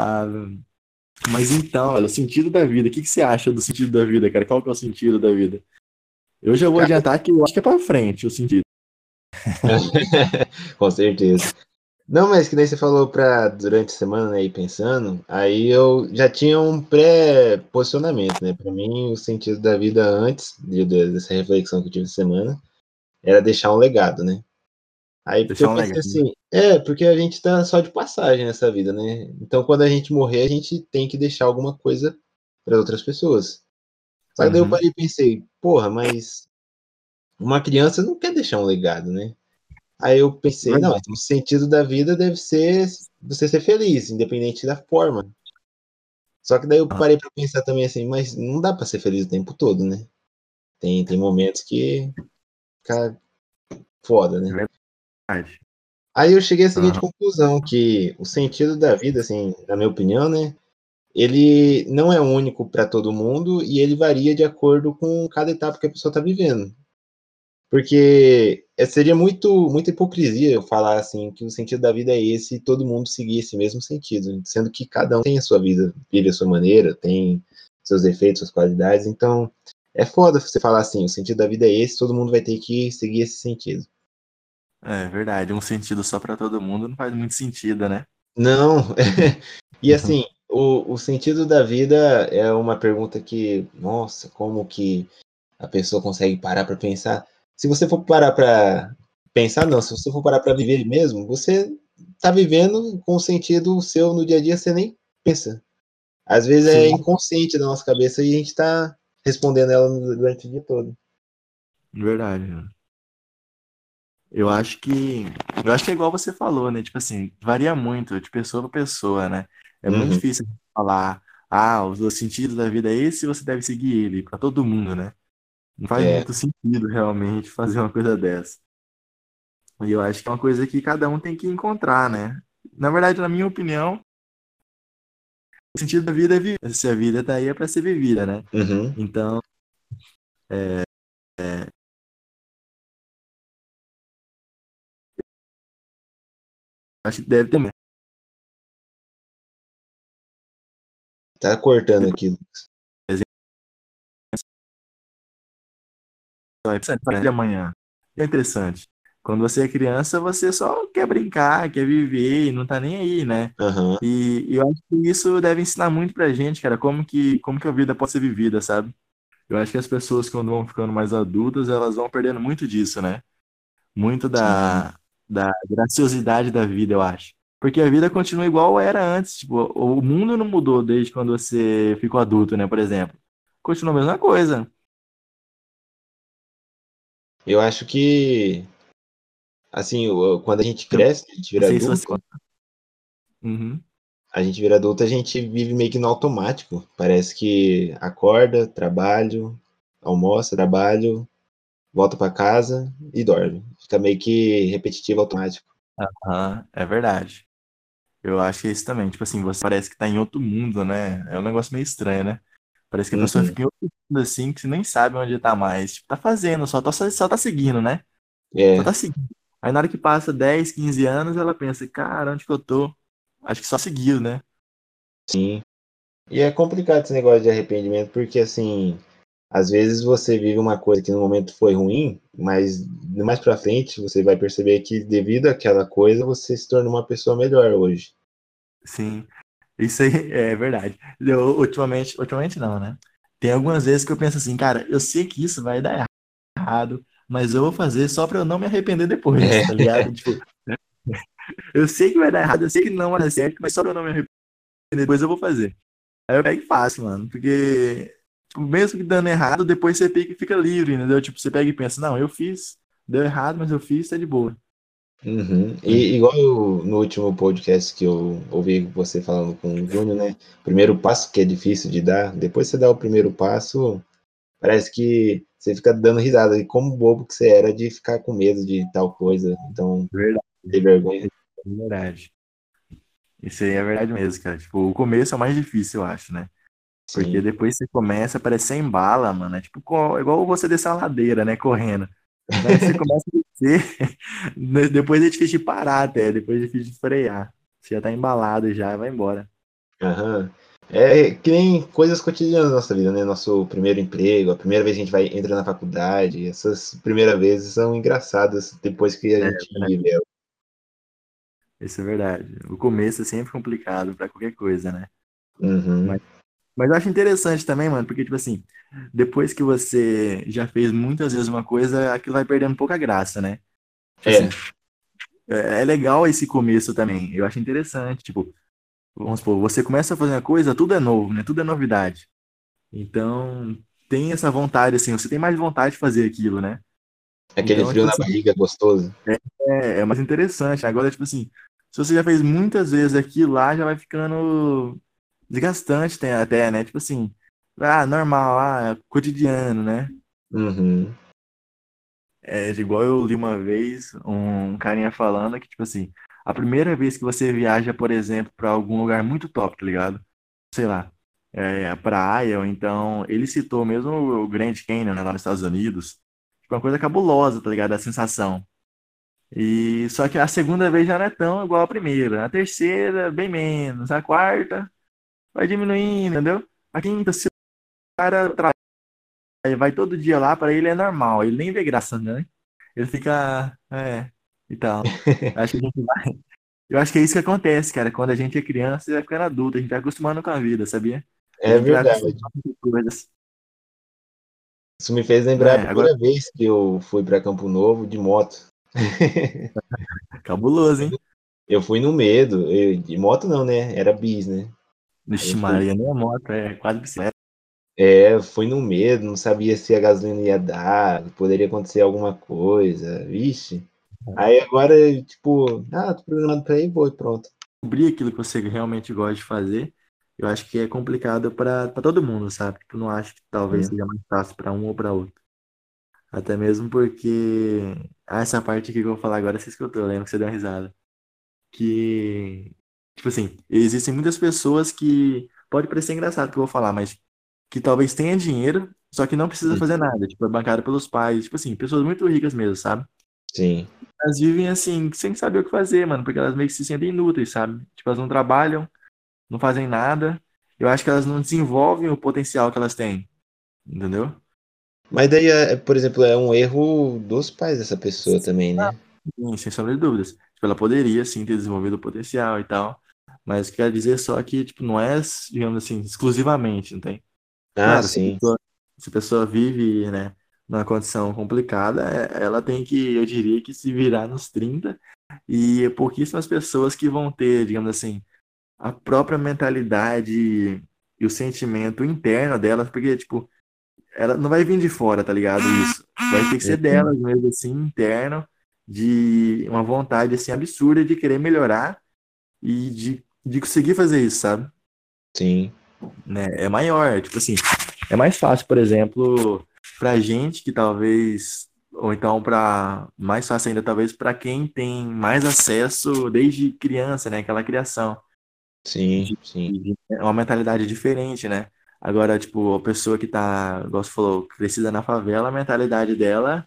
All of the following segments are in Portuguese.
Ah, mas então, olha, o sentido da vida. O que, que você acha do sentido da vida, cara? Qual que é o sentido da vida? Eu já vou adiantar que eu acho que é pra frente o sentido. Com certeza. Não, mas que nem você falou para durante a semana aí né, pensando, aí eu já tinha um pré-posicionamento, né? Para mim, o sentido da vida antes de, dessa reflexão que eu tive essa semana era deixar um legado, né? Aí deixar eu pensei assim, é, porque a gente tá só de passagem nessa vida, né? Então quando a gente morrer, a gente tem que deixar alguma coisa para outras pessoas. Só que uhum. daí eu uhum. parei e pensei, porra, mas uma criança não quer deixar um legado, né? Aí eu pensei, não, o sentido da vida deve ser você ser feliz, independente da forma. Só que daí eu ah. parei para pensar também assim, mas não dá para ser feliz o tempo todo, né? Tem, tem momentos que fica foda, né? Verdade. Aí eu cheguei à seguinte uhum. conclusão, que o sentido da vida, assim, na minha opinião, né, ele não é único para todo mundo e ele varia de acordo com cada etapa que a pessoa está vivendo. Porque é, seria muito muita hipocrisia eu falar assim que o sentido da vida é esse e todo mundo seguir esse mesmo sentido, sendo que cada um tem a sua vida, vive a sua maneira, tem seus defeitos, suas qualidades, então é foda você falar assim, o sentido da vida é esse, todo mundo vai ter que seguir esse sentido. É verdade, um sentido só para todo mundo não faz muito sentido, né? Não, e assim, o, o sentido da vida é uma pergunta que, nossa, como que a pessoa consegue parar para pensar? se você for parar para pensar, não, se você for parar para viver mesmo, você tá vivendo com o sentido seu no dia a dia, você nem pensa. Às vezes é Sim. é inconsciente da nossa cabeça e a gente tá respondendo ela durante o dia todo. Verdade. Eu acho que. Eu acho que é igual você falou, né? Tipo assim, varia muito de pessoa para pessoa, né? É muito uhum. difícil falar, ah, o sentido da vida é esse, você deve seguir ele, para todo mundo, né? Não faz é. muito sentido realmente fazer uma coisa dessa. E eu acho que é uma coisa que cada um tem que encontrar, né? Na verdade, na minha opinião, o sentido da vida é viver. Se a vida tá aí é para ser vivida, né? Uhum. Então, é, é, acho que deve ter. Tá cortando aqui, Lucas. de amanhã. É interessante. Quando você é criança, você só quer brincar, quer viver e não tá nem aí, né? Uhum. E, e, eu acho que isso deve ensinar muito pra gente, cara, como que, como que a vida pode ser vivida, sabe? Eu acho que as pessoas, quando vão ficando mais adultas, elas vão perdendo muito disso, né? Muito da, da graciosidade da vida, eu acho. Porque a vida continua igual era antes. Tipo, o mundo não mudou desde quando você ficou adulto, né? Por exemplo. Continua a mesma coisa. Eu acho que, assim, quando a gente cresce, a gente vira adulto, uhum. a gente vira adulto, a gente vive meio que no automático. Parece que acorda, trabalho, almoça, trabalho, volta para casa e dorme. Fica meio que repetitivo, automático. Aham, é verdade. Eu acho que é isso também. Tipo assim, você parece que tá em outro mundo, né? É um negócio meio estranho, né? Parece que a pessoa uhum. fica em outro mundo assim, que você nem sabe onde tá mais. Tipo, tá fazendo, só tá, só tá seguindo, né? É. Só tá seguindo. Aí na hora que passa 10, 15 anos, ela pensa, cara, onde que eu tô? Acho que só seguiu, né? Sim. E é complicado esse negócio de arrependimento, porque assim, às vezes você vive uma coisa que no momento foi ruim, mas mais pra frente você vai perceber que devido àquela coisa você se torna uma pessoa melhor hoje. Sim. Isso aí é verdade. Eu, ultimamente, ultimamente não, né? Tem algumas vezes que eu penso assim, cara, eu sei que isso vai dar errado, mas eu vou fazer só pra eu não me arrepender depois, é. tá ligado? Tipo, eu sei que vai dar errado, eu sei que não vai dar certo, mas só pra eu não me arrepender depois eu vou fazer. Aí eu pego e faço, mano, porque mesmo que dando errado, depois você pega e fica livre, entendeu? Tipo, você pega e pensa, não, eu fiz, deu errado, mas eu fiz, tá de boa. Uhum. E igual eu, no último podcast que eu ouvi você falando com o Júnior, né? Primeiro passo que é difícil de dar, depois você dá o primeiro passo, parece que você fica dando risada. E como bobo que você era de ficar com medo de tal coisa. Então, verdade. vergonha. Verdade. Isso aí é verdade mesmo, cara. Tipo, o começo é o mais difícil, eu acho, né? Porque Sim. depois você começa, parece sem bala, mano. É tipo igual você descer a ladeira, né? Correndo. Aí você começa a descer, depois é difícil de parar até, depois é difícil de frear. Você já tá embalado já, vai embora. Aham. É que nem coisas cotidianas da nossa vida, né? Nosso primeiro emprego, a primeira vez que a gente vai entra na faculdade, essas primeiras vezes são engraçadas depois que a É, gente vive ela. isso é verdade. O começo é sempre complicado pra qualquer coisa, né? Uhum. Mas, mas eu acho interessante também, mano, porque, tipo assim, depois que você já fez muitas vezes uma coisa, aquilo vai perdendo um pouco a graça, né? Tipo É, assim, é é legal esse começo também. Eu acho interessante, tipo, vamos supor, você começa a fazer uma coisa, tudo é novo, né? Tudo é novidade. Então, tem essa vontade, assim, você tem mais vontade de fazer aquilo, né? aquele Então, frio tipo na assim, barriga gostoso. é, é mais interessante. Agora, tipo assim, se você já fez muitas vezes aquilo lá, já vai ficando desgastante tem- até, né? Tipo assim, ah, normal, ah, cotidiano, né? Uhum. É igual eu li uma vez um carinha falando que, tipo assim, a primeira vez que você viaja, por exemplo, para algum lugar muito top, tá ligado? Sei lá, é, praia, ou então, ele citou mesmo o Grand Canyon, né, lá nos Estados Unidos. Tipo, uma coisa cabulosa, tá ligado? A sensação. E só que a segunda vez já não é tão igual a primeira. A terceira, bem menos. A quarta vai diminuindo, entendeu? A quinta, se o cara tra- vai todo dia lá, para ele é normal. Ele nem vê graça, né? Ele fica, é, e tal. Acho que a vai. Eu acho que é isso que acontece, cara. Quando a gente é criança e vai ficando adulto, a gente vai acostumando com a vida, sabia? A É verdade. Isso me fez lembrar a É, agora, primeira vez que eu fui para Campo Novo de moto. cabuloso, hein? Eu fui no medo. Eu- de moto não, né? Era bis, né? Vixe, Maria, nem é moto, é quase bicicleta. é, fui no medo, não sabia se a gasolina ia dar, poderia acontecer alguma coisa. Vixe. Aí agora, tipo, ah, tô programado pra ir, vou e pronto. Descobrir aquilo que você realmente gosta de fazer, eu acho que é complicado para todo mundo, sabe? Tipo, não acho que talvez Uhum. seja mais fácil para um ou para outro. Até mesmo porque ah, essa parte aqui que eu vou falar agora, você escutou, eu lembro que você deu uma risada. Que, tipo assim, existem muitas pessoas que pode parecer engraçado o que eu vou falar, mas que talvez tenha dinheiro, só que não precisa fazer nada, tipo, é bancada pelos pais, tipo assim, pessoas muito ricas mesmo, sabe? Sim. Elas vivem assim, sem saber o que fazer, mano, porque elas meio que se sentem inúteis, sabe? Tipo, elas não trabalham, não fazem nada. Eu acho que elas não desenvolvem o potencial que elas têm, entendeu? Mas daí, é, por exemplo, é um erro dos pais dessa pessoa também, né? Sim, sem sombra de dúvidas. Tipo, ela poderia sim ter desenvolvido o potencial e tal, mas quer dizer só que, tipo, não é, digamos assim, exclusivamente, não tem? Ah, Claro, se a sim. pessoa, se a pessoa vive, né, numa condição complicada, é- ela tem que, eu diria que se virar nos 30 e pouquíssimas pessoas que vão ter, digamos assim, a própria mentalidade e o sentimento interno delas, porque, tipo, ela não vai vir de fora, tá ligado? Isso. Vai ter que ser Uhum. delas mesmo, assim, interno, de uma vontade, assim, absurda de querer melhorar e de, de conseguir fazer isso, sabe? Sim. Né? É maior, tipo assim, é mais fácil, por exemplo, pra gente que talvez, ou então para mais fácil ainda, talvez para quem tem mais acesso desde criança, né? Aquela criação. Sim, de, sim. de é uma mentalidade diferente, né? Agora, tipo, a pessoa que tá, igual você falou, crescida na favela, a mentalidade dela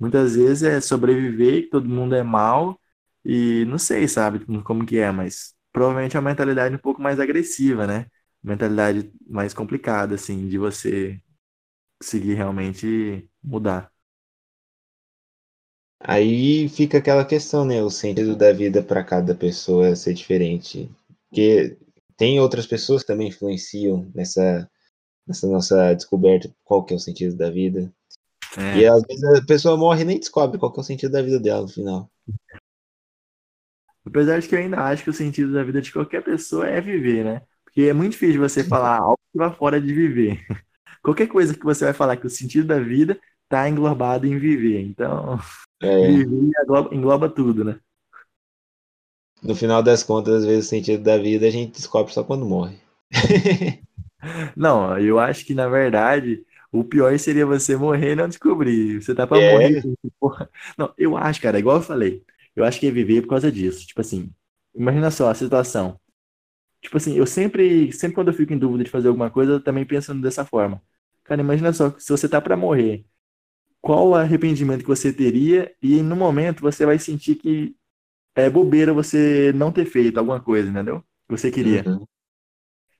muitas vezes é sobreviver, todo mundo é mal, e não sei, sabe, como que é, mas provavelmente é uma mentalidade um pouco mais agressiva, né? Mentalidade mais complicada, assim, de você conseguir realmente mudar. Aí fica aquela questão, né? O sentido da vida para cada pessoa ser diferente. Porque tem outras pessoas que também influenciam nessa, nessa nossa descoberta qual que é o sentido da vida. E É, às vezes a pessoa morre e nem descobre qual que é o sentido da vida dela no final. apesar de que eu ainda acho que o sentido da vida de qualquer pessoa é viver, né? Porque é muito difícil você falar algo que vai fora de viver. Qualquer coisa que você vai falar que o sentido da vida tá englobado em viver. Então, É, viver engloba, engloba tudo, né? no final das contas, às vezes o sentido da vida a gente descobre só quando morre. Não, eu acho que na verdade o pior seria você morrer e não descobrir. Você tá pra É, morrer. porra. Não, eu acho, cara, igual eu falei, eu acho que é viver por causa disso. Tipo assim, imagina só a situação. Tipo assim, eu sempre, sempre quando eu fico em dúvida de fazer alguma coisa, eu também penso dessa forma. Cara, imagina só, se você tá pra morrer, qual o arrependimento que você teria e no momento você vai sentir que é bobeira você não ter feito alguma coisa, entendeu? Que você queria. uhum.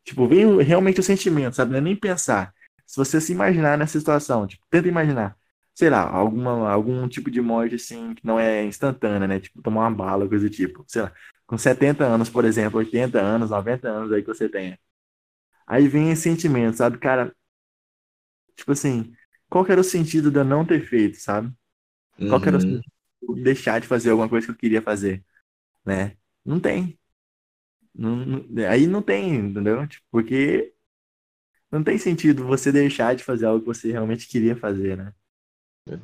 Tipo, vem realmente o sentimento, sabe? Não é nem pensar. Se você se imaginar nessa situação, tipo, tenta imaginar, sei lá, alguma, algum tipo de morte assim que não é instantânea, né? Tipo, tomar uma bala, coisa do tipo. Sei lá, com 70 anos, por exemplo, 80 anos, 90 anos aí que você tenha. Aí vem esse sentimento, sabe, cara? Tipo assim, qual que era o sentido de eu não ter feito, sabe? Qual que era o Uhum. sentido de deixar de fazer alguma coisa que eu queria fazer, né? Não tem. Não, não- aí não tem, entendeu? Tipo, porque não tem sentido você deixar de fazer algo que você realmente queria fazer, né?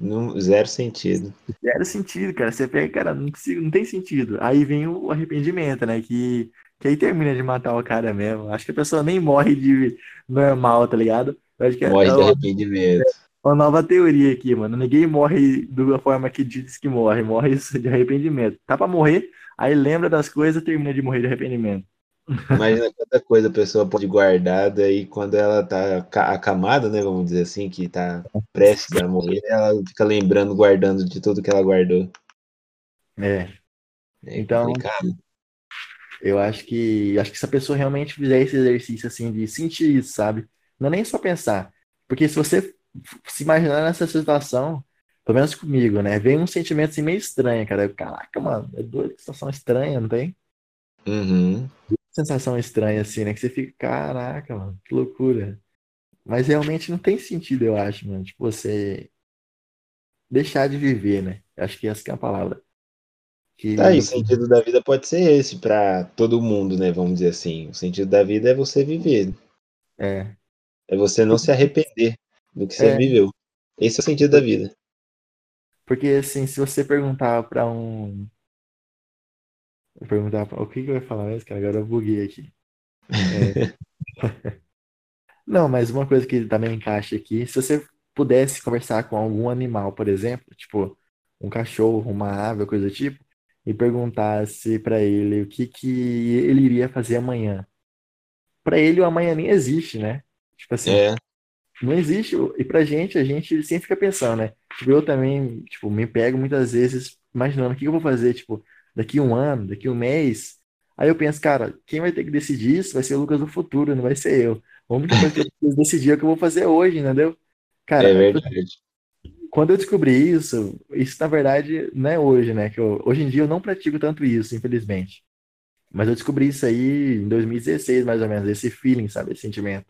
Não- zero sentido. Zero sentido, cara. Você pega, cara, não, consigo- não tem sentido. Aí vem o arrependimento, né? Que, que aí termina de matar o cara mesmo. Acho que a pessoa nem morre de normal, tá ligado? Acho que é, Morre é de arrependimento. uma nova teoria aqui, mano. Ninguém morre da forma que diz que morre. Morre de arrependimento. Tá pra morrer, aí lembra das coisas termina de morrer de arrependimento. Imagina quanta coisa a pessoa pode guardar, daí quando ela tá ca- acamada, né? Vamos dizer assim, que tá prestes a morrer, ela fica lembrando, guardando de tudo que ela guardou. É. É Então. Eu acho que acho que se a pessoa realmente fizer esse exercício assim de sentir isso, sabe? Não é nem só pensar. Porque se você se imaginar nessa situação, pelo menos comigo, né? Vem um sentimento assim meio estranho, cara. Caraca, mano, é doido, que situação estranha, não tem? Uhum. Sensação estranha assim, né? Que você fica, caraca, mano, que loucura. Mas realmente não tem sentido, eu acho, mano. Tipo, você deixar de viver, né? Acho que essa que é a palavra. Tá aí, o Que sentido da vida pode ser esse pra todo mundo, né? Vamos dizer assim. O sentido da vida é você viver. é, É você não se arrepender do que você é, viveu. Esse é o sentido da vida. porque assim, se você perguntar pra um Eu perguntar o que que eu ia falar mesmo, cara, agora eu buguei aqui. Não, mas uma coisa que também encaixa aqui, se você pudesse conversar com algum animal, por exemplo, tipo um cachorro, uma ave, coisa do tipo, e perguntasse pra ele o que que ele iria fazer amanhã. Pra ele o amanhã nem existe, né? Tipo assim, É, não existe. E pra gente, a gente sempre fica pensando, né? Tipo, eu também, tipo, me pego muitas vezes imaginando o que eu vou fazer, tipo, daqui um ano, daqui um mês. Aí eu penso, cara, quem vai ter que decidir isso vai ser o Lucas do futuro, não vai ser eu. A única coisa que eu preciso decidir é o que eu vou fazer hoje, entendeu? é Cara, tipo, verdade. quando eu descobri isso, isso na verdade não é hoje, né? Que eu, hoje em dia eu não pratico tanto isso, infelizmente. Mas eu descobri isso aí em 2016, mais ou menos, esse feeling, sabe? Esse sentimento.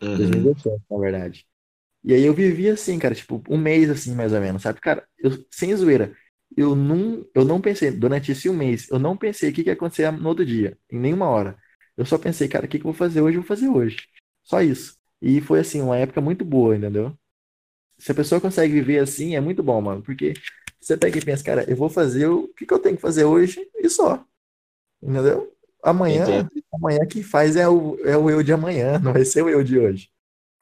Uhum. 2017, na verdade. E aí eu vivi assim, cara, tipo, um mês assim, mais ou menos, sabe? Cara, eu, sem zoeira, eu não, eu não pensei, durante esse um mês, eu não pensei o que que ia acontecer no outro dia, em nenhuma hora. Eu só pensei, cara, o que que eu vou fazer hoje? Eu vou fazer hoje. Só isso. E foi assim, uma época muito boa, entendeu? Se a pessoa consegue viver assim, é muito bom, mano, porque você pega e pensa, cara, eu vou fazer o que que eu tenho que fazer hoje e só. Entendeu? Amanhã, Entendo. amanhã quem faz é o, é o eu de amanhã, não vai ser o eu de hoje.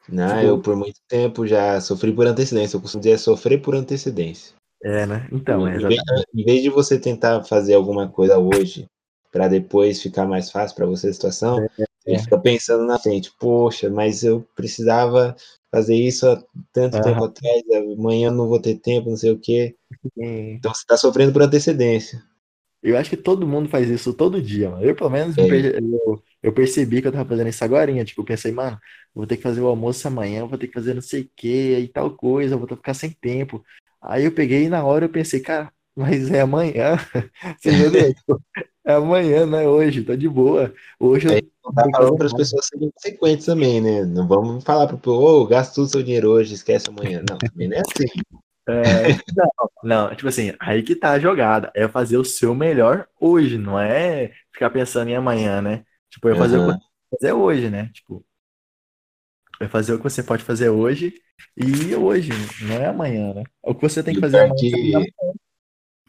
Não, Tipo, eu por muito tempo já sofri por antecedência. Eu costumo dizer sofrer por antecedência. É, né? Então, é Em vez, exatamente. em vez de você tentar fazer alguma coisa hoje para depois ficar mais fácil para você a situação, ele É. fica pensando na frente, poxa, mas eu precisava fazer isso há tanto tempo atrás, amanhã eu não vou ter tempo, não sei o quê. Então você está sofrendo por antecedência. Eu acho que todo mundo faz isso todo dia, mano. Eu, pelo menos, me É, eu, eu percebi que eu tava fazendo isso agorinha. Tipo, eu pensei, mano, vou ter que fazer o almoço amanhã, vou ter que fazer não sei o que, e tal coisa, vou ficar sem tempo. Aí eu peguei e na hora eu pensei, cara, mas é amanhã. Você entendeu? Tipo, É amanhã, não é hoje, tá de boa. Hoje aí eu tá falando para as pessoas serem consequentes também, né? Não vamos falar para o povo, ô, gasta todo o seu dinheiro hoje, esquece amanhã. Não, também não é assim. É, não, não, tipo assim, aí que tá a jogada. É fazer o seu melhor hoje, não é ficar pensando em amanhã, né? Tipo, é fazer o que fazer hoje, né? Tipo, é fazer o que você pode fazer hoje e hoje, não é amanhã, né? O que você tem E que o fazer é amanhã, que que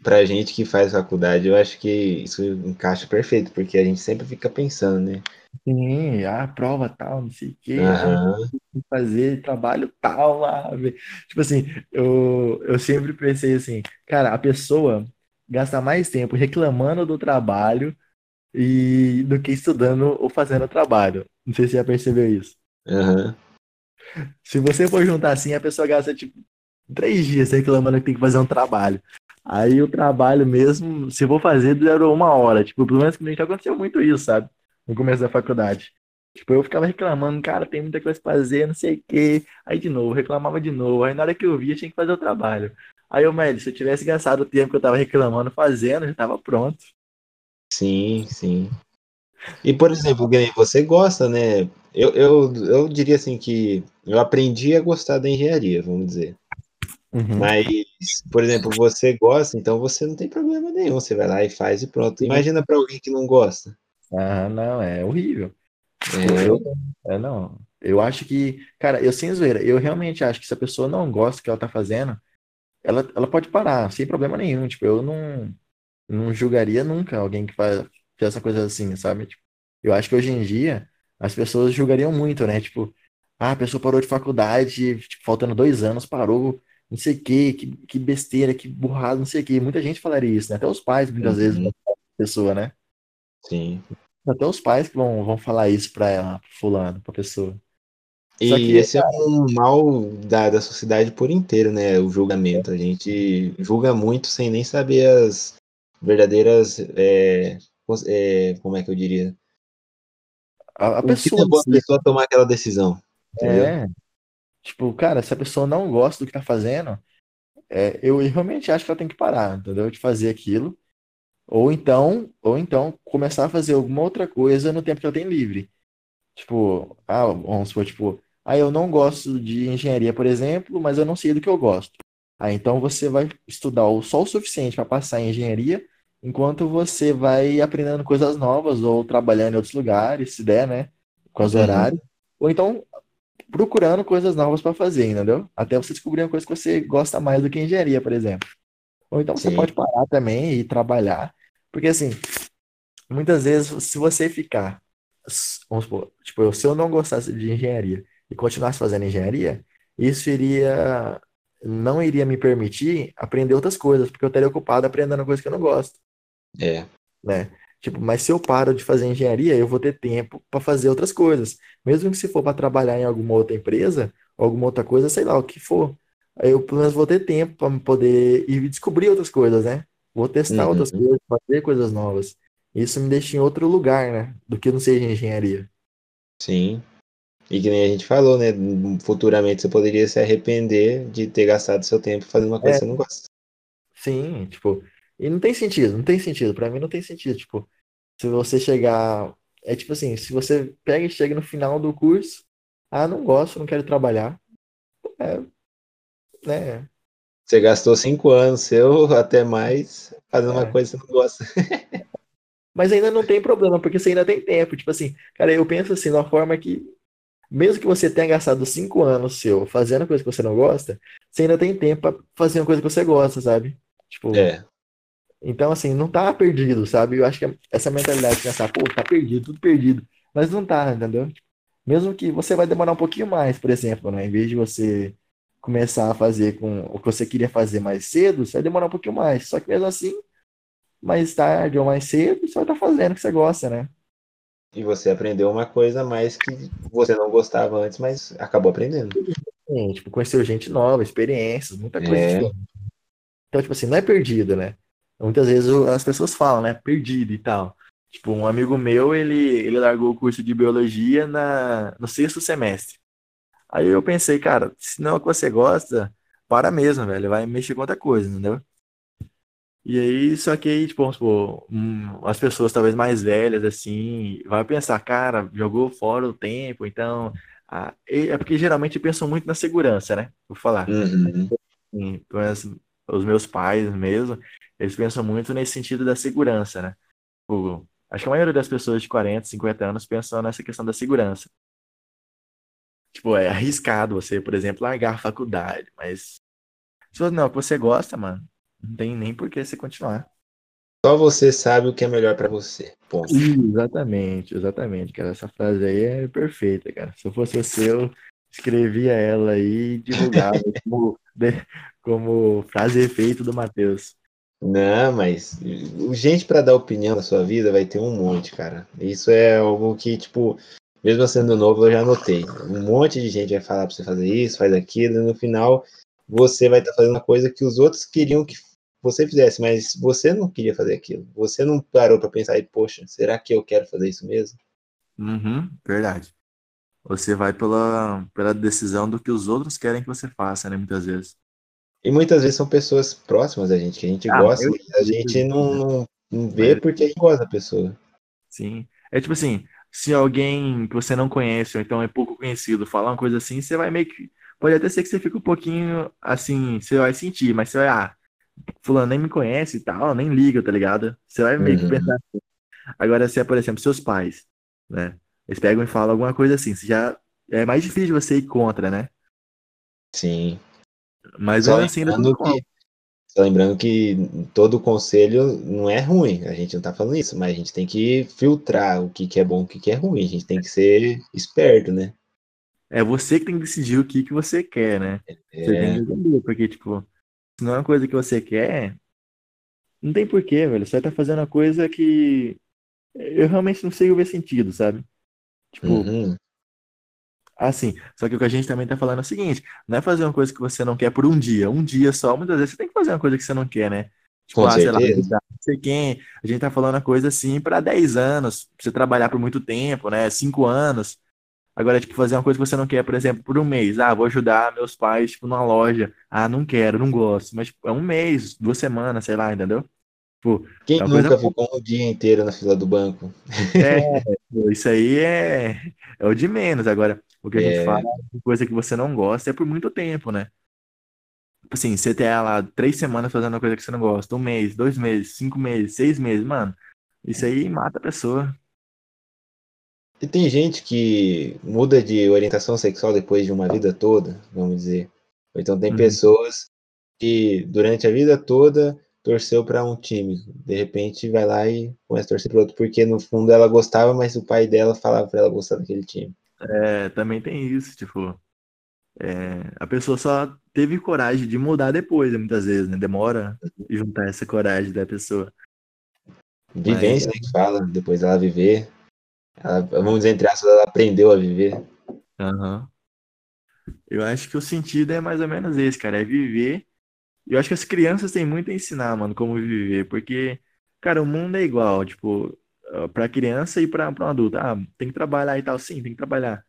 pra gente que faz faculdade, eu acho que isso encaixa perfeito, porque a gente sempre fica pensando, né? Sim, ah, prova tal, não sei o quê, que fazer trabalho tal, ve- tipo assim, eu, eu sempre pensei assim, cara, a pessoa gasta mais tempo reclamando do trabalho e do que estudando ou fazendo trabalho. Não sei se você já percebeu isso. Aham. Se você for juntar assim, a pessoa gasta tipo três dias reclamando que tem que fazer um trabalho. Aí o trabalho mesmo, se vou fazer, durou uma hora. Tipo, pelo menos comigo aconteceu muito isso, sabe? No começo da faculdade. Tipo, eu ficava reclamando, cara, tem muita coisa pra fazer, não sei o quê. Aí de novo, reclamava de novo. Aí na hora que eu via, tinha que fazer o trabalho. Aí eu, Meli, se eu tivesse gastado o tempo que eu tava reclamando fazendo, já tava pronto. Sim, sim. E, por exemplo, você gosta, né? Eu, eu, eu diria assim que eu aprendi a gostar da engenharia, vamos dizer. Uhum. Mas, por exemplo, você gosta, então você não tem problema nenhum. Você vai lá e faz e pronto. Imagina para alguém que não gosta. Ah, não, é horrível. É. Eu, é, não. Eu acho que, cara, eu sem zoeira, eu realmente acho que se a pessoa não gosta do que ela tá fazendo, ela, ela pode parar, sem problema nenhum. Tipo, eu não, não julgaria nunca alguém que faz, faz essa coisa assim, sabe? Tipo, eu acho que hoje em dia as pessoas julgariam muito, né? Tipo, ah, a pessoa parou de faculdade, tipo, faltando dois anos, parou, não sei o quê, que, que besteira, que burrada, não sei o quê. Muita gente falaria isso, né? Até os pais, muitas uhum. vezes, pessoa, né? Sim. Até os pais que vão, vão falar isso pra ela, pro fulano, pra pessoa. E que, esse é um mal da, da sociedade por inteiro, né? O julgamento. A gente julga muito sem nem saber as verdadeiras. É, é, como é que eu diria? A, a pessoa. Que a pessoa tomar aquela decisão. Entendeu? É. Tipo, cara, se a pessoa não gosta do que tá fazendo, é, eu realmente acho que ela tem que parar, entendeu? De fazer aquilo. Ou então, ou então começar a fazer alguma outra coisa no tempo que ela tem livre. Tipo, ah, vamos supor, tipo, ah, eu não gosto de engenharia, por exemplo, mas eu não sei do que eu gosto. Ah, então você vai estudar só o suficiente para passar em engenharia, enquanto você vai aprendendo coisas novas ou trabalhando em outros lugares, se der, né? Com os uhum. horários. Ou então procurando coisas novas para fazer, entendeu? Até você descobrir uma coisa que você gosta mais do que engenharia, por exemplo. Ou então você Sim. pode parar também e trabalhar. Porque assim, muitas vezes, se você ficar, vamos supor, tipo, se eu não gostasse de engenharia e continuasse fazendo engenharia, isso iria, não iria me permitir aprender outras coisas, porque eu estaria ocupado aprendendo coisas que eu não gosto. É. Né? Tipo, mas se eu paro de fazer engenharia, eu vou ter tempo para fazer outras coisas. Mesmo que se for para trabalhar em alguma outra empresa, alguma outra coisa, sei lá, o que for. Eu pelo menos vou ter tempo para poder ir descobrir outras coisas, né? Vou testar uhum. outras coisas, fazer coisas novas. Isso me deixa em outro lugar, né? Do que não seja engenharia. Sim. E que nem a gente falou, né? Futuramente você poderia se arrepender de ter gastado seu tempo fazendo uma coisa é. que você não gosta. Sim, tipo, e não tem sentido, não tem sentido. Para mim não tem sentido. Tipo, se você chegar. É tipo assim, se você pega e chega no final do curso, ah, não gosto, não quero trabalhar. É, né? Você gastou cinco anos seu, até mais, fazendo é. uma coisa que você não gosta. Mas ainda não tem problema, porque você ainda tem tempo. Tipo assim, cara, eu penso assim, de uma forma que, mesmo que você tenha gastado cinco anos seu fazendo coisa que você não gosta, você ainda tem tempo pra fazer uma coisa que você gosta, sabe? Tipo, é. Então, assim, não tá perdido, sabe? Eu acho que essa mentalidade de pensar, pô, tá perdido, tudo perdido. Mas não tá, entendeu? Mesmo que você vai demorar um pouquinho mais, por exemplo, né? Em vez de você começar a fazer com o que você queria fazer mais cedo, você vai demorar um pouquinho mais. Só que mesmo assim, mais tarde ou mais cedo, você vai estar tá fazendo o que você gosta, né? E você aprendeu uma coisa mais que você não gostava antes, mas acabou aprendendo. Sim, tipo, conheceu gente nova, experiências, muita coisa é. Então, tipo assim, não é perdido, né? Muitas vezes as pessoas falam, né? Perdido e tal. Tipo, um amigo meu, ele, ele largou o curso de biologia na, no sexto semestre. Aí eu pensei, cara, se não é o que você gosta, para mesmo, velho. Vai mexer com outra coisa, entendeu? E aí, só que aí, tipo, vamos supor, um, as pessoas talvez mais velhas, assim, vai pensar, cara, jogou fora o tempo, então. Ah, é porque geralmente pensam muito na segurança, né? Vou falar. Uhum. Os meus pais mesmo, eles pensam muito nesse sentido da segurança, né? O, acho que a maioria das pessoas de 40, 50 anos pensam nessa questão da segurança. Tipo, é arriscado você, por exemplo, largar a faculdade, mas se você não, que você gosta, mano, não tem nem por que você continuar. Só você sabe o que é melhor para você. Ponto. Exatamente, exatamente, cara. Essa frase aí é perfeita, cara. Se eu fosse você, eu escrevia ela aí e divulgava como, como frase efeito do Matheus. Não, mas gente para dar opinião na sua vida vai ter um monte, cara. Isso é algo que, tipo, mesmo sendo novo, eu já notei. Um monte de gente vai falar para você fazer isso, faz aquilo, e no final você vai estar tá fazendo uma coisa que os outros queriam que você fizesse, mas você não queria fazer aquilo. Você não parou para pensar e, poxa, será que eu quero fazer isso mesmo? Uhum, verdade. Você vai pela, pela decisão do que os outros querem que você faça, né? Muitas vezes. E muitas vezes são pessoas próximas da gente, que a gente Ah, gosta, eu a gente não, não, não vê Mas, porque a gente gosta da pessoa. sim. É tipo assim, se alguém que você não conhece, ou então é pouco conhecido, falar uma coisa assim, você vai meio que. Pode até ser que você fique um pouquinho assim, você vai sentir, mas você vai, ah, fulano nem me conhece e tal, nem liga, tá ligado? Você vai meio que Uhum, pensar assim. Agora, se é, por exemplo, seus pais, né? Eles pegam e falam alguma coisa assim, você já. É mais difícil você ir contra, né? sim. Mas Só mesmo assim, ainda que, só lembrando que todo conselho não é ruim, a gente não tá falando isso, mas a gente tem que filtrar o que, que é bom e o que, que é ruim, a gente tem que ser esperto, né? É você que tem que decidir o que que você quer, né? Você tem que É, entender, porque, tipo, se não é uma coisa que você quer, não tem porquê, velho. Você vai estar fazendo uma coisa que eu realmente não sei ver sentido, sabe? Tipo, uhum, assim, só que o que a gente também tá falando é o seguinte, não é fazer uma coisa que você não quer por um dia, um dia só, muitas vezes você tem que fazer uma coisa que você não quer, né? Tipo, com ah, sei lá, não sei quem, a gente tá falando uma coisa assim para 10 anos, pra você trabalhar por muito tempo, né? 5 anos. Agora, tipo, fazer uma coisa que você não quer, por exemplo, por um mês. Ah, vou ajudar meus pais, tipo, numa loja. Ah, não quero, não gosto. Mas, tipo, é um mês, duas semanas, sei lá, entendeu? Tipo, Quem é coisa nunca boa. ficou um dia inteiro na fila do banco? É, isso aí é, é o de menos. Agora, o que a gente fala É, de coisa que você não gosta é por muito tempo, né? Assim, você tem lá três semanas fazendo uma coisa que você não gosta, um mês, dois meses, cinco meses, seis meses, mano, isso aí mata a pessoa. E tem gente que muda de orientação sexual depois de uma vida toda, vamos dizer. Ou então tem Uhum. pessoas que durante a vida toda torceu para um time. De repente vai lá e começa a torcer para outro, porque no fundo ela gostava, mas o pai dela falava para ela gostar daquele time. É, também tem isso, tipo. É, a pessoa só teve coragem de mudar depois, né, muitas vezes, né? Demora juntar essa coragem da pessoa. Mas, Vivência, né, que fala, depois ela viver. Ela, vamos dizer, entre aspas, ela aprendeu a viver. aham. Eu acho que o sentido é mais ou menos esse, cara, é viver. Eu acho que as crianças têm muito a ensinar, mano, como viver, porque, cara, o mundo é igual, tipo, ah, pra criança e pra um adulto. Ah, tem que trabalhar e tal, sim, tem que trabalhar.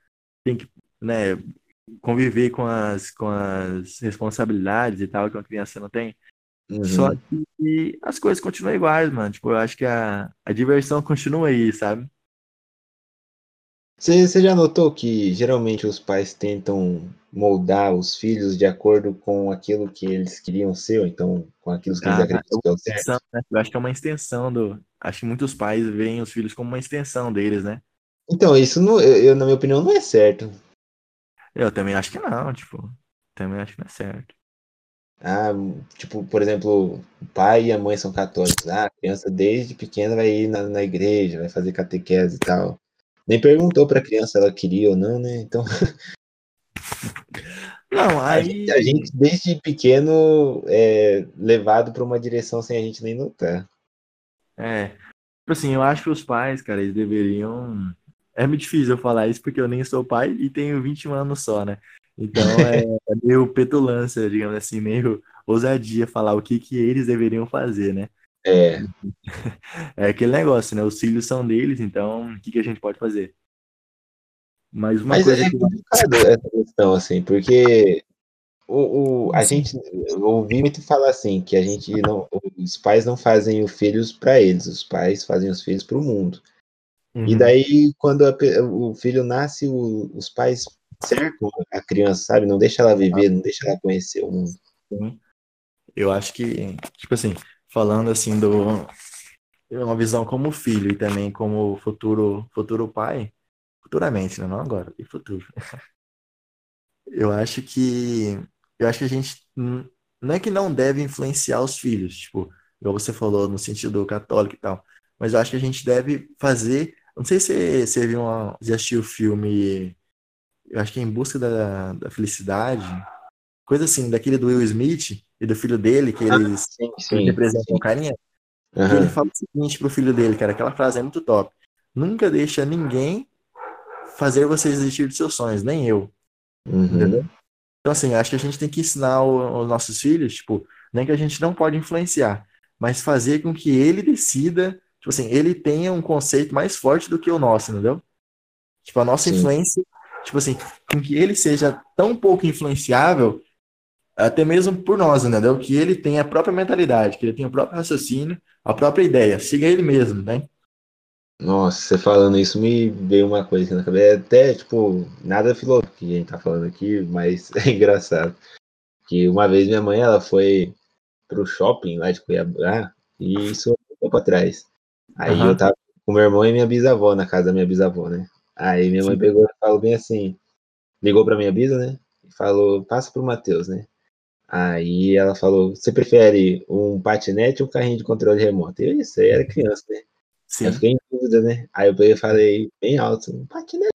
Tem que, né, conviver com as, com as responsabilidades e tal que uma criança não tem. Só Uhum. que as coisas continuam iguais, mano. Tipo, eu acho que a, a diversão continua aí, sabe? Você, você já notou que geralmente os pais tentam moldar os filhos de acordo com aquilo que eles queriam ser, ou então com aquilo que eles Ah, é acreditam uma que é o extensão, certo? né? Eu acho que é uma extensão do. Acho que muitos pais veem os filhos como uma extensão deles, né? Então, isso, não, eu, na minha opinião, não é certo. Eu também acho que não, tipo, também acho que não é certo. Ah, tipo, por exemplo, o pai e a mãe são católicos. Ah, a criança desde pequena vai ir na, na igreja, vai fazer catequese e tal. Nem perguntou para a criança se ela queria ou não, né? Então, Não, a gente, a aí. gente desde pequeno é levado para uma direção sem a gente nem notar. É. Tipo assim, eu acho que os pais, cara, eles deveriam. É muito difícil eu falar isso porque eu nem sou pai e tenho 21 anos só, né? Então é, é meio petulância, digamos assim, meio ousadia falar o que que eles deveriam fazer, né? É, É aquele negócio, né? Os filhos são deles, então o que que a gente pode fazer? Mas uma mas coisa é que. complicado essa questão, assim, porque o, o, a gente ouvi muito falar assim, que a gente não, os pais não fazem os filhos para eles, os pais fazem os filhos para o mundo. E Uhum. daí, quando a o filho nasce, o- os pais cercam a criança, sabe? Não deixa ela viver, não deixa ela conhecer o mundo. Eu acho que, tipo assim, falando assim do uma visão como filho e também como futuro futuro pai, futuramente, né? Não agora, e futuro. Eu acho que eu acho que a gente não é que não deve influenciar os filhos, tipo, igual você falou no sentido católico e tal, mas eu acho que a gente deve fazer, não sei se você viu uma, já assistiu o filme, eu acho que é Em Busca da, da Felicidade, coisa assim, daquele do Will Smith e do filho dele, que Ah, eles, sim, sim, representam sim. o carinha, que ele fala o seguinte pro filho dele, cara, aquela frase é muito top. Nunca deixa ninguém fazer você desistir dos seus sonhos, nem eu. Uhum. Então, assim, acho que a gente tem que ensinar o- os nossos filhos, tipo, nem que a gente não pode influenciar, mas fazer com que ele decida, tipo assim, ele tenha um conceito mais forte do que o nosso, entendeu? Tipo, a nossa Sim. influência, tipo assim, com que ele seja tão pouco influenciável, até mesmo por nós, entendeu? Que ele tenha a própria mentalidade, que ele tenha o próprio raciocínio, a própria ideia, siga ele mesmo, né? Nossa, você falando isso me veio uma coisa aqui na cabeça. É até, tipo, nada filosófico que a gente tá falando aqui, mas é engraçado. Que uma vez minha mãe, ela foi pro shopping lá de Cuiabá, e isso um tempo atrás. Aí uhum. eu tava com meu irmão e minha bisavó na casa da minha bisavó, né? Aí minha Sim. mãe pegou e falou bem assim, ligou pra minha bisa, né? E falou, passa pro Matheus, né? Aí ela falou, você prefere um patinete ou um carrinho de controle remoto? Eu, isso aí era criança, né? Sim. Eu fiquei em dúvida, né? Aí eu falei bem alto, patinete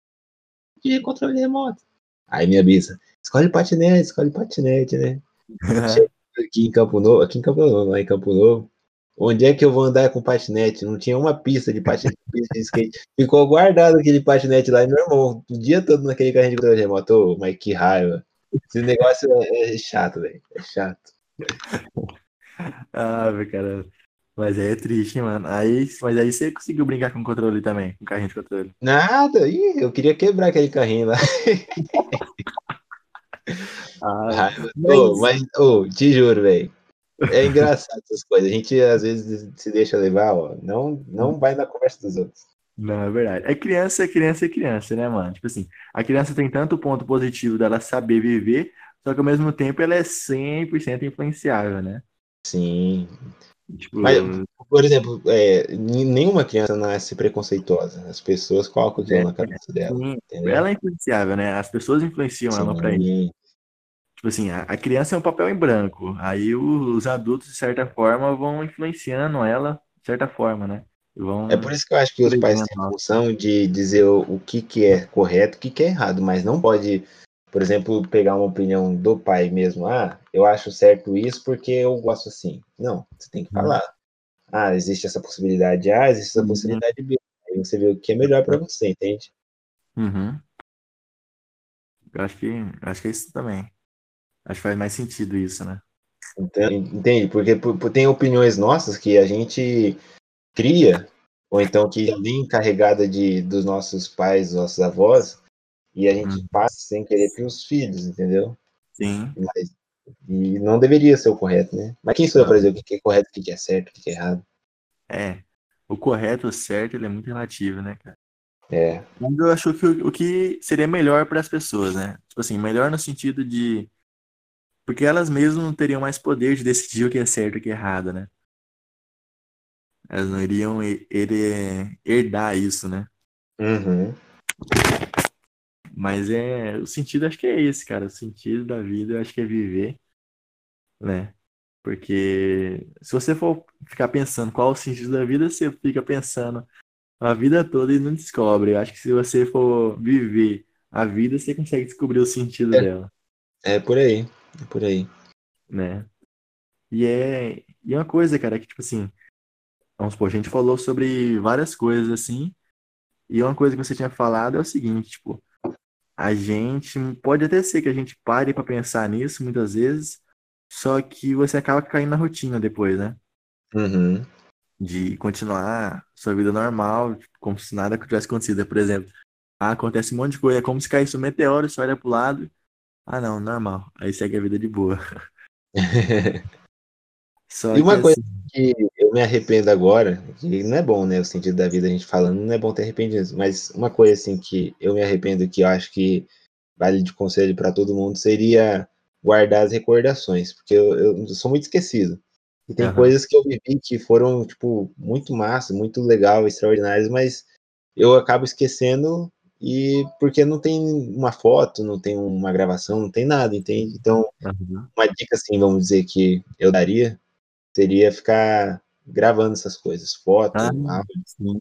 de controle remoto. Aí minha bisa, escolhe patinete, escolhe patinete, né? aqui em Campo Novo, aqui em Campo Novo, lá em Campo Novo, onde é que eu vou andar com patinete? Não tinha uma pista de patinete, pista de skate. Ficou guardado aquele patinete lá, e meu irmão, o dia todo naquele carrinho de controle remoto, oh, mas que raiva. Esse negócio é, é chato, velho, é chato. ah, meu cara. Mas aí é triste, mano. Aí, mas aí você conseguiu brincar com o controle também, com o carrinho de controle. Nada, Ih, eu queria quebrar aquele carrinho lá. ah, mas, oh, mas oh, te juro, velho. É engraçado essas coisas. A gente às vezes se deixa levar, ó. Não, não vai na conversa dos outros. Não, é verdade. É criança, é criança, é criança, né, mano? Tipo assim, a criança tem tanto ponto positivo dela saber viver, só que ao mesmo tempo ela é 100% influenciável, né? Sim. Tipo, Mas, por exemplo, é, nenhuma criança nasce preconceituosa. As pessoas colocam aquilo é, na cabeça dela. Ela é influenciável, né? As pessoas influenciam sim. ela pra ir. Tipo assim, a, a, criança é um papel em branco. Aí os adultos, de certa forma, vão influenciando ela, de certa forma, né? Vão... É por isso que eu acho que os pais têm a função de dizer o, o que, que é correto e o que, que é errado, mas não pode por exemplo, pegar uma opinião do pai mesmo, ah, eu acho certo isso porque eu gosto assim. Não, você tem que falar. Ah, existe essa possibilidade A, existe essa uhum. possibilidade B. Aí você vê o que é melhor para você, entende? Uhum. Eu acho que, acho que é isso também. Acho que faz mais sentido isso, né? Entende? Porque tem opiniões nossas que a gente cria, ou então que vem carregada de, dos nossos pais, dos nossos avós, e a gente hum. passa sem querer para os filhos, entendeu? Sim. Mas, e não deveria ser o correto, né? Mas quem sou eu para dizer o que é correto, o que é certo, o que é errado? É. O correto, o certo, ele é muito relativo, né, cara? É. Mas eu acho que o, o que seria melhor para as pessoas, né? Tipo assim, melhor no sentido de. Porque elas mesmas não teriam mais poder de decidir o que é certo e o que é errado, né? Elas não iriam herdar isso, né? Uhum. Mas é, o sentido acho que é esse, cara. O sentido da vida eu acho que é viver, né? Porque se você for ficar pensando qual é o sentido da vida, você fica pensando a vida toda e não descobre. Eu acho que se você for viver a vida, você consegue descobrir o sentido é, dela. É por aí, é por aí. Né? E é, e é uma coisa, cara, que tipo assim, vamos supor, a gente falou sobre várias coisas assim, e uma coisa que você tinha falado é o seguinte, tipo, a gente pode até ser que a gente pare para pensar nisso muitas vezes, só que você acaba caindo na rotina depois, né? Uhum. De continuar sua vida normal, como se nada tivesse acontecido. Por exemplo, ah, acontece um monte de coisa, é como se caísse um meteoro, você olha pro lado, ah não, normal. Aí segue a vida de boa. Só e uma coisa assim... que eu me arrependo agora, que não é bom, né? O sentido da vida a gente falando, não é bom ter arrependido, mas uma coisa assim que eu me arrependo que eu acho que vale de conselho para todo mundo seria guardar as recordações, porque eu, eu sou muito esquecido. E tem uhum. coisas que eu vivi que foram, tipo, muito massa, muito legal, extraordinárias, mas eu acabo esquecendo e porque não tem uma foto, não tem uma gravação, não tem nada, entende? Então, uhum. uma dica assim, vamos dizer que eu daria seria ficar gravando essas coisas, fotos, ah, áudio. Sim.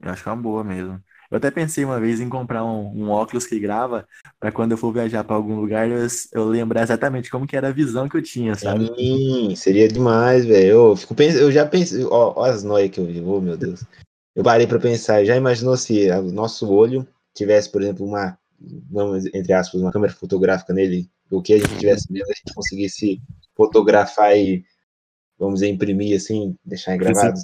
Eu acho que é uma boa mesmo. Eu até pensei uma vez em comprar um, um óculos que grava para quando eu for viajar para algum lugar eu, eu, lembrar exatamente como que era a visão que eu tinha, sabe? Sim, seria demais, velho. Eu, fico pens... eu já pensei, ó, ó as noias que eu vi, oh meu Deus. Eu parei para pensar, já imaginou se o nosso olho tivesse, por exemplo, uma, vamos, entre aspas, uma câmera fotográfica nele, o que a gente tivesse vendo, a gente conseguisse fotografar e vamos dizer, imprimir assim, deixar gravado.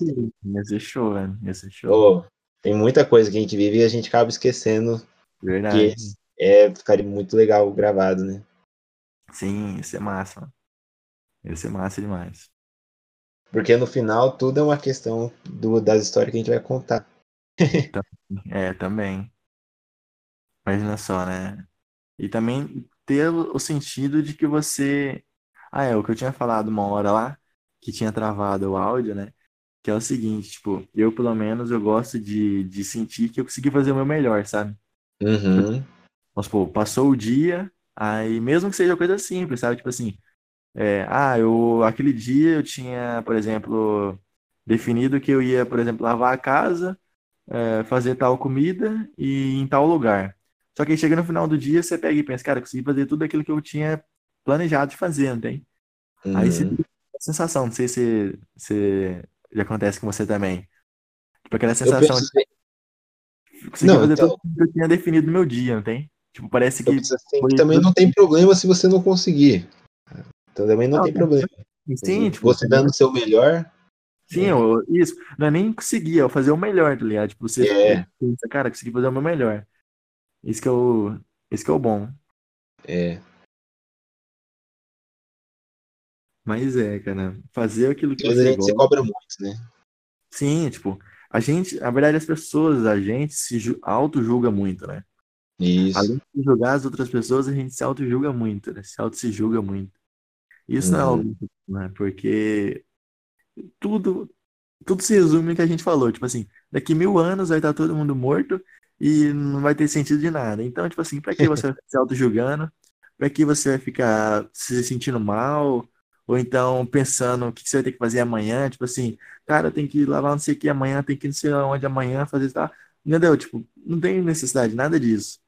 Esse show, velho. Esse show. Oh, tem muita coisa que a gente vive e a gente acaba esquecendo Verdade. que é, ficaria muito legal gravado, né? Sim, isso é massa. mano. Isso é massa demais. Porque no final tudo é uma questão do, das histórias que a gente vai contar. É, também. Imagina só, né? E também ter o sentido de que você. Ah, é, o que eu tinha falado uma hora lá, que tinha travado o áudio, né? Que é o seguinte, tipo, eu pelo menos eu gosto de, de sentir que eu consegui fazer o meu melhor, sabe? Uhum. Vamos supor, passou o dia, aí mesmo que seja coisa simples, sabe? Tipo assim, é, ah, eu aquele dia eu tinha, por exemplo, definido que eu ia, por exemplo, lavar a casa, é, fazer tal comida e em tal lugar. Só que aí chega no final do dia, você pega e pensa, cara, eu consegui fazer tudo aquilo que eu tinha planejado de fazer, não tem? Aí você Uhum. Sensação, não sei se, se já acontece com você também. Tipo, aquela sensação de não, fazer então, tudo que eu tinha definido no meu dia, não tem? Tipo, parece que assim foi que também não tem problema se você não conseguir. Então também não Não, tem problema. sim, tipo, Você dando o seu melhor, sim, eu- isso. Não é nem conseguir, é fazer o melhor, tá ligado? Tipo, você é, pensa, cara, consegui fazer o meu melhor. Isso que é o, isso que é o bom. é. Mas é, cara, fazer aquilo que Às vezes a você gente se gosta. cobra muito, né? Sim, tipo, a gente, na verdade, as pessoas, a gente se ju- auto-julga muito, né? Isso. Além de julgar as outras pessoas, a gente se auto-julga muito, né? Se auto-se julga muito. Isso não é Uhum. algo, né? Porque tudo, tudo se resume no que a gente falou. Tipo assim, daqui mil anos vai estar todo mundo morto e não vai ter sentido de nada. Então, tipo assim, pra que você vai se auto-julgando? Pra que você vai ficar se sentindo mal? Ou então pensando o que você vai ter que fazer amanhã? Tipo assim, cara, tem que lavar não sei o que amanhã, tem que ir não sei onde amanhã, fazer isso, tá? Entendeu? Tipo, não tem necessidade, nada disso.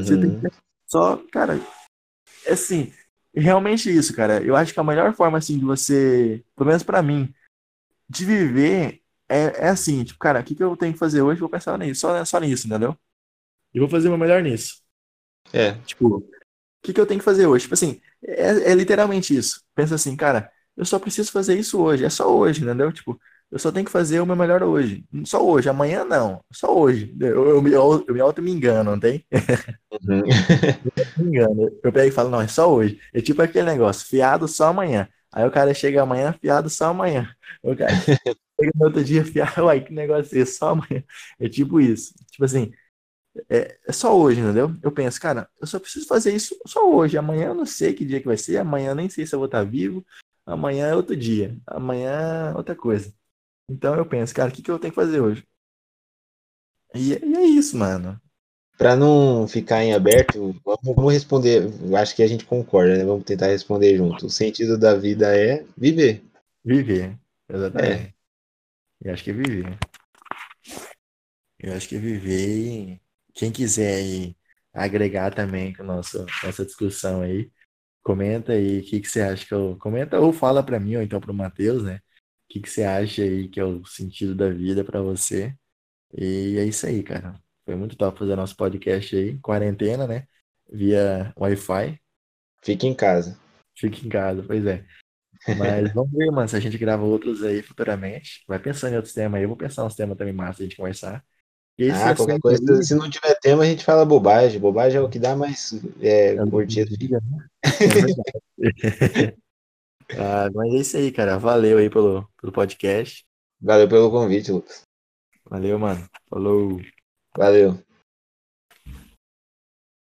Você tem Uhum. que só, cara, é assim, realmente isso, cara. Eu acho que a melhor forma, assim, de você, pelo menos pra mim, de viver é, é assim, tipo, cara, o que que eu tenho que fazer hoje? Vou pensar nisso, só, só nisso, entendeu? E vou fazer o meu melhor nisso. É. Tipo, que que eu tenho que fazer hoje? Tipo assim, é, é literalmente isso. Pensa assim, cara, eu só preciso fazer isso hoje, é só hoje, entendeu? Tipo, eu só tenho que fazer o meu melhor hoje. Só hoje, amanhã não, só hoje. Eu, eu, me- eu, eu me auto me engano, não tem? Uhum. Me engano. Eu pego e falo, não, é só hoje. É tipo aquele negócio, fiado só amanhã. Aí o cara chega amanhã, fiado só amanhã. O cara chega no outro dia, fiado, uai, que negócio é esse? Só amanhã. É tipo isso. Tipo assim, é, é só hoje, entendeu? Eu penso, cara, eu só preciso fazer isso só hoje. Amanhã eu não sei que dia que vai ser, amanhã eu nem sei se eu vou estar vivo. Amanhã é outro dia. Amanhã é outra coisa. Então eu penso, cara, o que que eu tenho que fazer hoje? E, e é isso, mano. Para não ficar em aberto, vamos, responder. Eu Acho que a gente concorda, né? Vamos tentar responder junto. O sentido da vida é viver. Viver. É. Exatamente. Eu acho que é viver. Eu acho que é viver quem quiser aí agregar também com a nossa, discussão aí, comenta aí o que que você acha que eu... Comenta ou fala pra mim ou então pro Matheus, né? O que que você acha aí que é o sentido da vida pra você. E é isso aí, cara. Foi muito top fazer nosso podcast aí, quarentena, né? Via Wi-Fi. Fique em casa. Fique em casa, pois é. Mas vamos ver, mano, se a gente grava outros aí futuramente. Vai pensando em outros temas aí. Eu vou pensar uns temas também massa a gente conversar. Esse Ah, qualquer coisa, aí se não tiver tema, a gente fala bobagem. Bobagem é o que dá mais é, é curtida. dia, né? É. Ah, mas é isso aí, cara. Valeu aí pelo, pelo podcast. Valeu pelo convite, Lucas. Valeu, mano. Falou. Valeu.